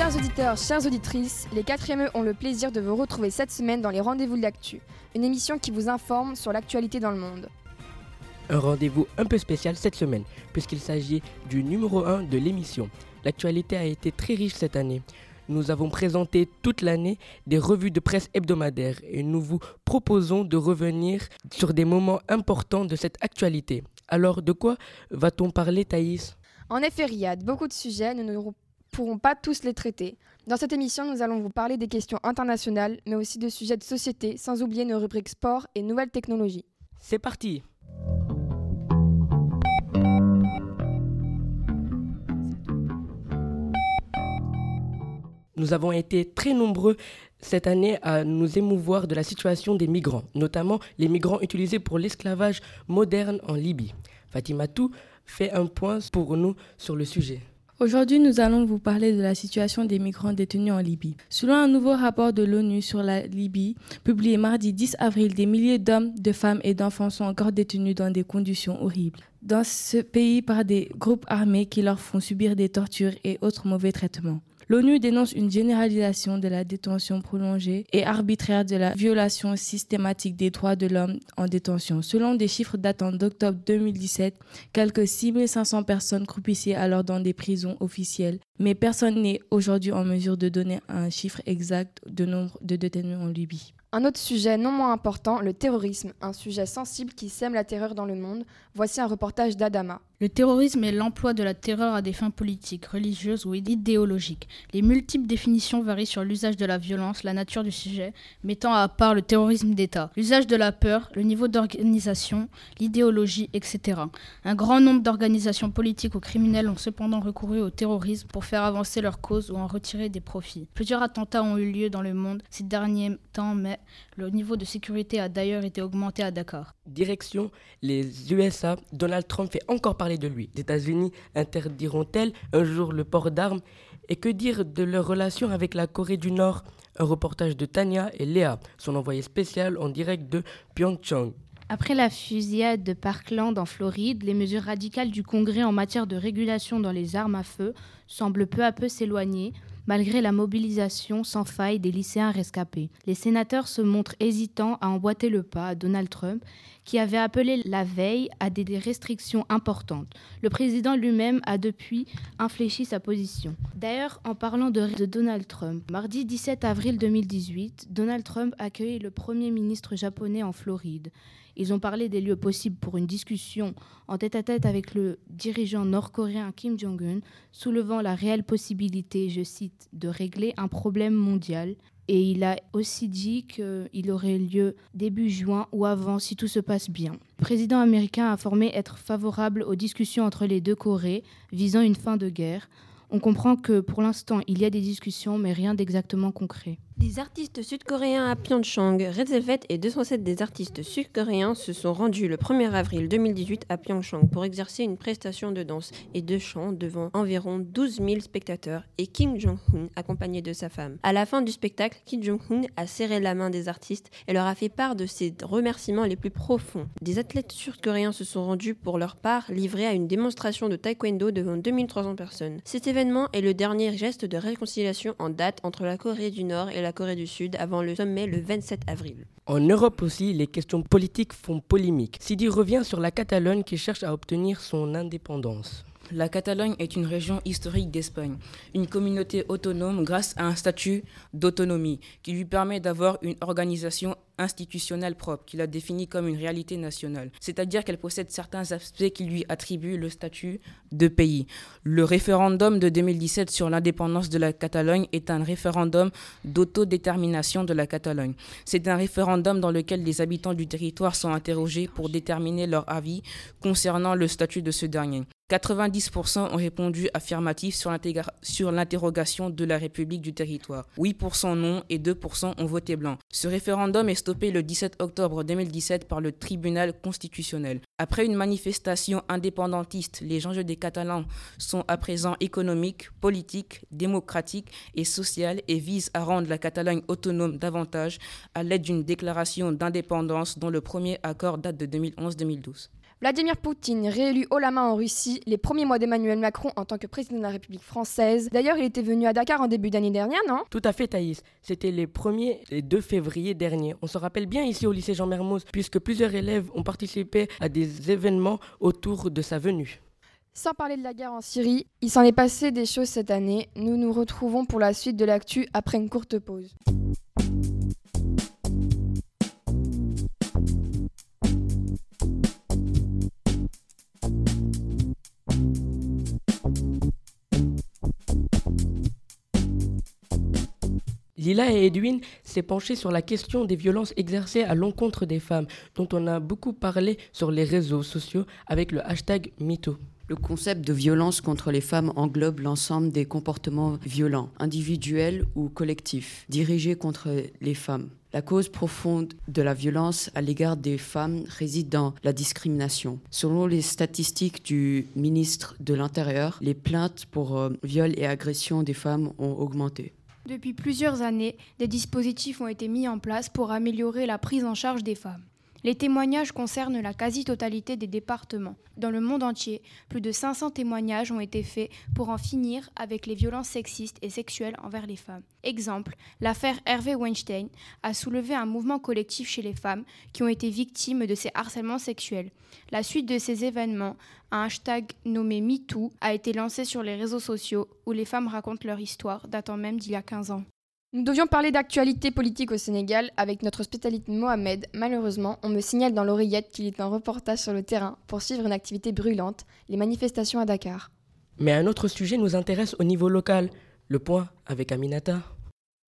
Chers auditeurs, chères auditrices, les 4e ont le plaisir de vous retrouver cette semaine dans les Rendez-vous de l'actu, une émission qui vous informe sur l'actualité dans le monde. Un rendez-vous un peu spécial cette semaine, puisqu'il s'agit du numéro 1 de l'émission. L'actualité a été très riche cette année. Nous avons présenté toute l'année des revues de presse hebdomadaires et nous vous proposons de revenir sur des moments importants de cette actualité. Alors, de quoi va-t-on parler, Thaïs? En effet, Riyad, beaucoup de sujets, nous ne pourrons pas tous les traiter. Dans cette émission, nous allons vous parler des questions internationales, mais aussi de sujets de société, sans oublier nos rubriques sport et nouvelles technologies. C'est parti Nous avons été très nombreux cette année à nous émouvoir de la situation des migrants, notamment les migrants utilisés pour l'esclavage moderne en Libye. Fatima Tou fait un point pour nous sur le sujet. Aujourd'hui, nous allons vous parler de la situation des migrants détenus en Libye. Selon un nouveau rapport de l'ONU sur la Libye, publié mardi 10 avril, des milliers d'hommes, de femmes et d'enfants sont encore détenus dans des conditions horribles. Dans ce pays par des groupes armés qui leur font subir des tortures et autres mauvais traitements. L'ONU dénonce une généralisation de la détention prolongée et arbitraire de la violation systématique des droits de l'homme en détention. Selon des chiffres datant d'octobre 2017, quelques 6500 personnes croupissaient alors dans des prisons officielles, mais personne n'est aujourd'hui en mesure de donner un chiffre exact de nombre de détenus en Libye. Un autre sujet non moins important, le terrorisme, un sujet sensible qui sème la terreur dans le monde. Voici un reportage d'Adama. Le terrorisme est l'emploi de la terreur à des fins politiques, religieuses ou idéologiques. Les multiples définitions varient sur l'usage de la violence, la nature du sujet, mettant à part le terrorisme d'État, l'usage de la peur, le niveau d'organisation, l'idéologie, etc. Un grand nombre d'organisations politiques ou criminelles ont cependant recouru au terrorisme pour faire avancer leur cause ou en retirer des profits. Plusieurs attentats ont eu lieu dans le monde ces derniers temps, mais le niveau de sécurité a d'ailleurs été augmenté à Dakar. Direction les USA, Donald Trump fait encore parler de lui. Les États-Unis interdiront-elles un jour le port d'armes? Et que dire de leur relation avec la Corée du Nord? Un reportage de Tania et Léa, son envoyé spécial en direct de Pyeongchang. Après la fusillade de Parkland en Floride, les mesures radicales du Congrès en matière de régulation dans les armes à feu semblent peu à peu s'éloigner, malgré la mobilisation sans faille des lycéens rescapés. Les sénateurs se montrent hésitants à emboîter le pas à Donald Trump, qui avait appelé la veille à des restrictions importantes. Le président lui-même a depuis infléchi sa position. D'ailleurs, en parlant de, Donald Trump, mardi 17 avril 2018, Donald Trump accueille le Premier ministre japonais en Floride. Ils ont parlé des lieux possibles pour une discussion en tête-à-tête avec le dirigeant nord-coréen Kim Jong-un, soulevant la réelle possibilité, je cite, de régler un problème mondial. Et il a aussi dit qu'il aurait lieu début juin ou avant si tout se passe bien. Le président américain a affirmé être favorable aux discussions entre les deux Corées visant une fin de guerre. On comprend que pour l'instant, il y a des discussions, mais rien d'exactement concret. Des artistes sud-coréens à Pyeongchang, Red et 207 des artistes sud-coréens se sont rendus le 1er avril 2018 à Pyeongchang pour exercer une prestation de danse et de chant devant environ 12 000 spectateurs et Kim Jong-un accompagné de sa femme. À la fin du spectacle, Kim Jong-un a serré la main des artistes et leur a fait part de ses remerciements les plus profonds. Des athlètes sud-coréens se sont rendus pour leur part livrés à une démonstration de taekwondo devant 2300 personnes. Cet événement est le dernier geste de réconciliation en date entre la Corée du Nord et la Corée du Sud avant le sommet le 27 avril. En Europe aussi, les questions politiques font polémique. Sidi revient sur la Catalogne qui cherche à obtenir son indépendance. La Catalogne est une région historique d'Espagne, une communauté autonome grâce à un statut d'autonomie qui lui permet d'avoir une organisation institutionnelle propre, qui la définit comme une réalité nationale, c'est-à-dire qu'elle possède certains aspects qui lui attribuent le statut de pays. Le référendum de 2017 sur l'indépendance de la Catalogne est un référendum d'autodétermination de la Catalogne. C'est un référendum dans lequel les habitants du territoire sont interrogés pour déterminer leur avis concernant le statut de ce dernier. 90% ont répondu affirmatif sur l'interrogation de la République du territoire. 8% non et 2% ont voté blanc. Ce référendum est stoppé le 17 octobre 2017 par le tribunal constitutionnel. Après une manifestation indépendantiste, les enjeux des Catalans sont à présent économiques, politiques, démocratiques et sociales et visent à rendre la Catalogne autonome davantage à l'aide d'une déclaration d'indépendance dont le premier accord date de 2011-2012. Vladimir Poutine, réélu haut la main en Russie, les premiers mois d'Emmanuel Macron en tant que président de la République française. D'ailleurs, il était venu à Dakar en début d'année dernière, non? Tout à fait, Thaïs. C'était les 1er et 2 février dernier. On se rappelle bien ici au lycée Jean Mermoz, puisque plusieurs élèves ont participé à des événements autour de sa venue. Sans parler de la guerre en Syrie, il s'en est passé des choses cette année. Nous nous retrouvons pour la suite de l'actu après une courte pause. Lila et Edwin s'est penché sur la question des violences exercées à l'encontre des femmes, dont on a beaucoup parlé sur les réseaux sociaux avec le hashtag MeToo. Le concept de violence contre les femmes englobe l'ensemble des comportements violents, individuels ou collectifs, dirigés contre les femmes. La cause profonde de la violence à l'égard des femmes réside dans la discrimination. Selon les statistiques du ministre de l'Intérieur, les plaintes pour euh, viol et agression des femmes ont augmenté. Depuis plusieurs années, des dispositifs ont été mis en place pour améliorer la prise en charge des femmes. Les témoignages concernent la quasi-totalité des départements. Dans le monde entier, plus de 500 témoignages ont été faits pour en finir avec les violences sexistes et sexuelles envers les femmes. Exemple, l'affaire Hervé Weinstein a soulevé un mouvement collectif chez les femmes qui ont été victimes de ces harcèlements sexuels. La suite de ces événements, un hashtag nommé MeToo a été lancé sur les réseaux sociaux où les femmes racontent leur histoire datant même d'il y a 15 ans. Nous devions parler d'actualité politique au Sénégal avec notre spécialiste Mohamed. Malheureusement, on me signale dans l'oreillette qu'il est en reportage sur le terrain pour suivre une activité brûlante, les manifestations à Dakar. Mais un autre sujet nous intéresse au niveau local. Le point avec Aminata.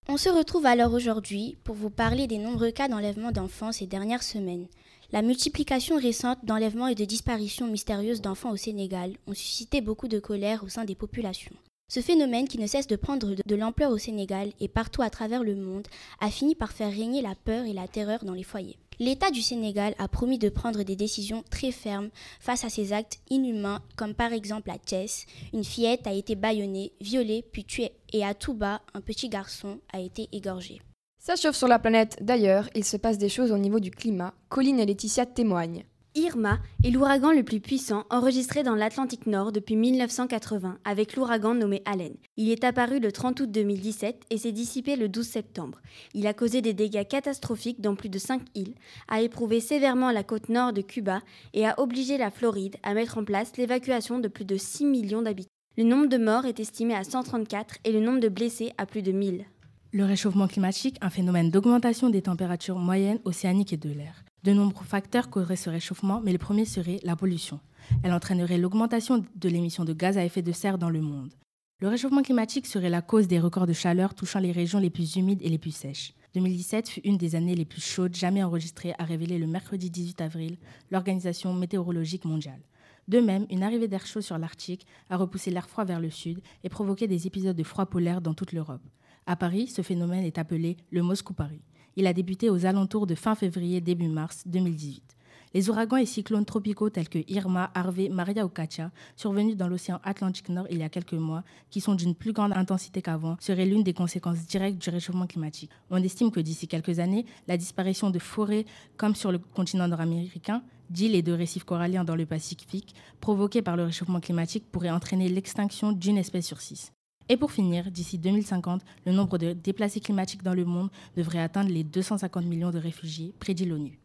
On se retrouve alors aujourd'hui pour vous parler des nombreux cas d'enlèvement d'enfants ces dernières semaines. La multiplication récente d'enlèvements et de disparitions mystérieuses d'enfants au Sénégal ont suscité beaucoup de colère au sein des populations. Ce phénomène, qui ne cesse de prendre de l'ampleur au Sénégal et partout à travers le monde, a fini par faire régner la peur et la terreur dans les foyers. L'État du Sénégal a promis de prendre des décisions très fermes face à ces actes inhumains, comme par exemple à Thiès, une fillette a été bâillonnée, violée, puis tuée, et à Touba, un petit garçon a été égorgé. Ça chauffe sur la planète. D'ailleurs, il se passe des choses au niveau du climat. Colline et Laetitia témoignent. Irma est l'ouragan le plus puissant enregistré dans l'Atlantique Nord depuis 1980 avec l'ouragan nommé Allen. Il est apparu le 30 août 2017 et s'est dissipé le 12 septembre. Il a causé des dégâts catastrophiques dans plus de 5 îles, a éprouvé sévèrement la côte nord de Cuba et a obligé la Floride à mettre en place l'évacuation de plus de 6 millions d'habitants. Le nombre de morts est estimé à 134 et le nombre de blessés à plus de 1000. Le réchauffement climatique, un phénomène d'augmentation des températures moyennes océaniques et de l'air. De nombreux facteurs causeraient ce réchauffement, mais le premier serait la pollution. Elle entraînerait l'augmentation de l'émission de gaz à effet de serre dans le monde. Le réchauffement climatique serait la cause des records de chaleur touchant les régions les plus humides et les plus sèches. 2017 fut une des années les plus chaudes jamais enregistrées, a révélé le mercredi 18 avril l'Organisation météorologique mondiale. De même, une arrivée d'air chaud sur l'Arctique a repoussé l'air froid vers le sud et provoqué des épisodes de froid polaire dans toute l'Europe. À Paris, ce phénomène est appelé le Moscou Paris. Il a débuté aux alentours de fin février début mars 2018. Les ouragans et cyclones tropicaux tels que Irma, Harvey, Maria ou Katia, survenus dans l'océan Atlantique Nord il y a quelques mois, qui sont d'une plus grande intensité qu'avant, seraient l'une des conséquences directes du réchauffement climatique. On estime que d'ici quelques années, la disparition de forêts, comme sur le continent nord-américain, d'îles et de récifs coralliens dans le Pacifique, provoqués par le réchauffement climatique, pourrait entraîner l'extinction d'une espèce sur six. Et pour finir, d'ici 2050, le nombre de déplacés climatiques dans le monde devrait atteindre les 250 millions de réfugiés, prédit l'ONU.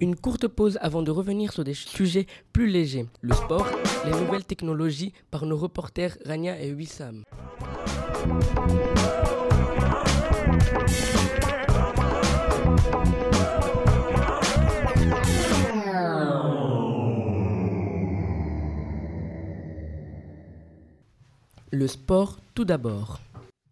Une courte pause avant de revenir sur des sujets plus légers. Le sport, les nouvelles technologies par nos reporters Rania et Wissam. Le sport tout d'abord.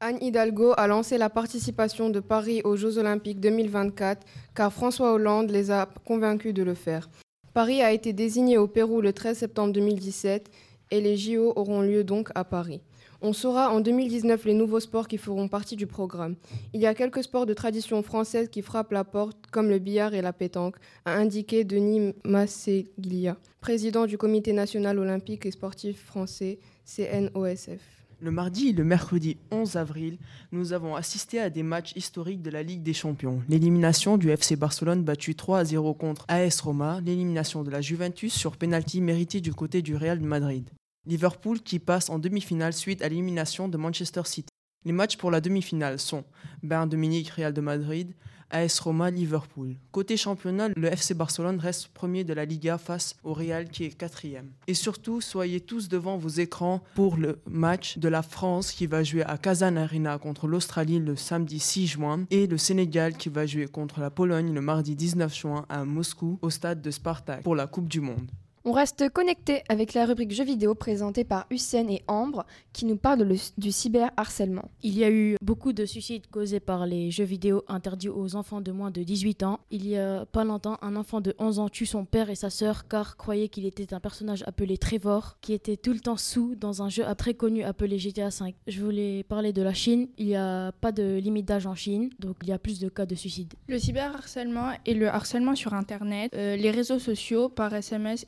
Anne Hidalgo a lancé la participation de Paris aux Jeux olympiques 2024 car François Hollande les a convaincus de le faire. Paris a été désigné au Pérou le 13 septembre 2017 et les JO auront lieu donc à Paris. On saura en 2019 les nouveaux sports qui feront partie du programme. Il y a quelques sports de tradition française qui frappent la porte, comme le billard et la pétanque, a indiqué Denis Masseglia, président du Comité national olympique et sportif français, CNOSF. Le mardi et le mercredi 11 avril, nous avons assisté à des matchs historiques de la Ligue des Champions. L'élimination du FC Barcelone battu 3 à 0 contre AS Roma, l'élimination de la Juventus sur penalty mérité du côté du Real Madrid. Liverpool qui passe en demi-finale suite à l'élimination de Manchester City. Les matchs pour la demi-finale sont Bayern de Real de Madrid, AS Roma, Liverpool. Côté championnat, le FC Barcelone reste premier de la Liga face au Real qui est quatrième. Et surtout, soyez tous devant vos écrans pour le match de la France qui va jouer à Kazan Arena contre l'Australie le samedi 6 juin et le Sénégal qui va jouer contre la Pologne le mardi 19 juin à Moscou au stade de Spartak pour la Coupe du Monde. On reste connecté avec la rubrique jeux vidéo présentée par Hussein et Ambre qui nous parle du du cyberharcèlement. Il y a eu beaucoup de suicides causés par les jeux vidéo interdits aux enfants de moins de 18 ans. Il y a pas longtemps, un enfant de 11 ans tue son père et sa sœur car croyait qu'il était un personnage appelé Trevor qui était tout le temps sous dans un jeu très connu appelé GTA V. Je voulais parler de la Chine. Il n'y a pas de limite d'âge en Chine, donc il y a plus de cas de suicide. Le cyberharcèlement est le harcèlement sur Internet, euh, les réseaux sociaux, par SMS,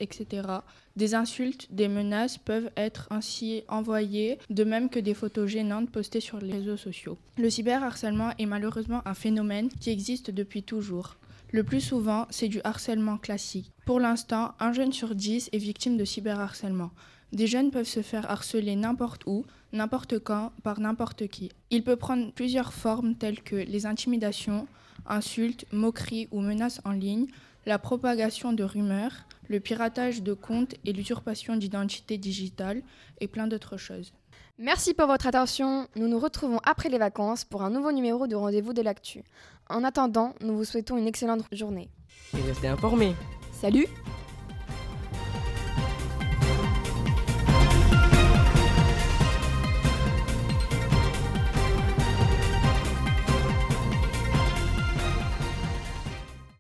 Des insultes, des menaces peuvent être ainsi envoyées, de même que des photos gênantes postées sur les réseaux sociaux. Le cyberharcèlement est malheureusement un phénomène qui existe depuis toujours. Le plus souvent, c'est du harcèlement classique. Pour l'instant, un jeune sur dix est victime de cyberharcèlement. Des jeunes peuvent se faire harceler n'importe où, n'importe quand, par n'importe qui. Il peut prendre plusieurs formes telles que les intimidations, insultes, moqueries ou menaces en ligne, la propagation de rumeurs, le piratage de comptes et l'usurpation d'identité digitale et plein d'autres choses. Merci pour votre attention. Nous nous retrouvons après les vacances pour un nouveau numéro de Rendez-vous de l'actu. En attendant, nous vous souhaitons une excellente journée. Et restez informés. Salut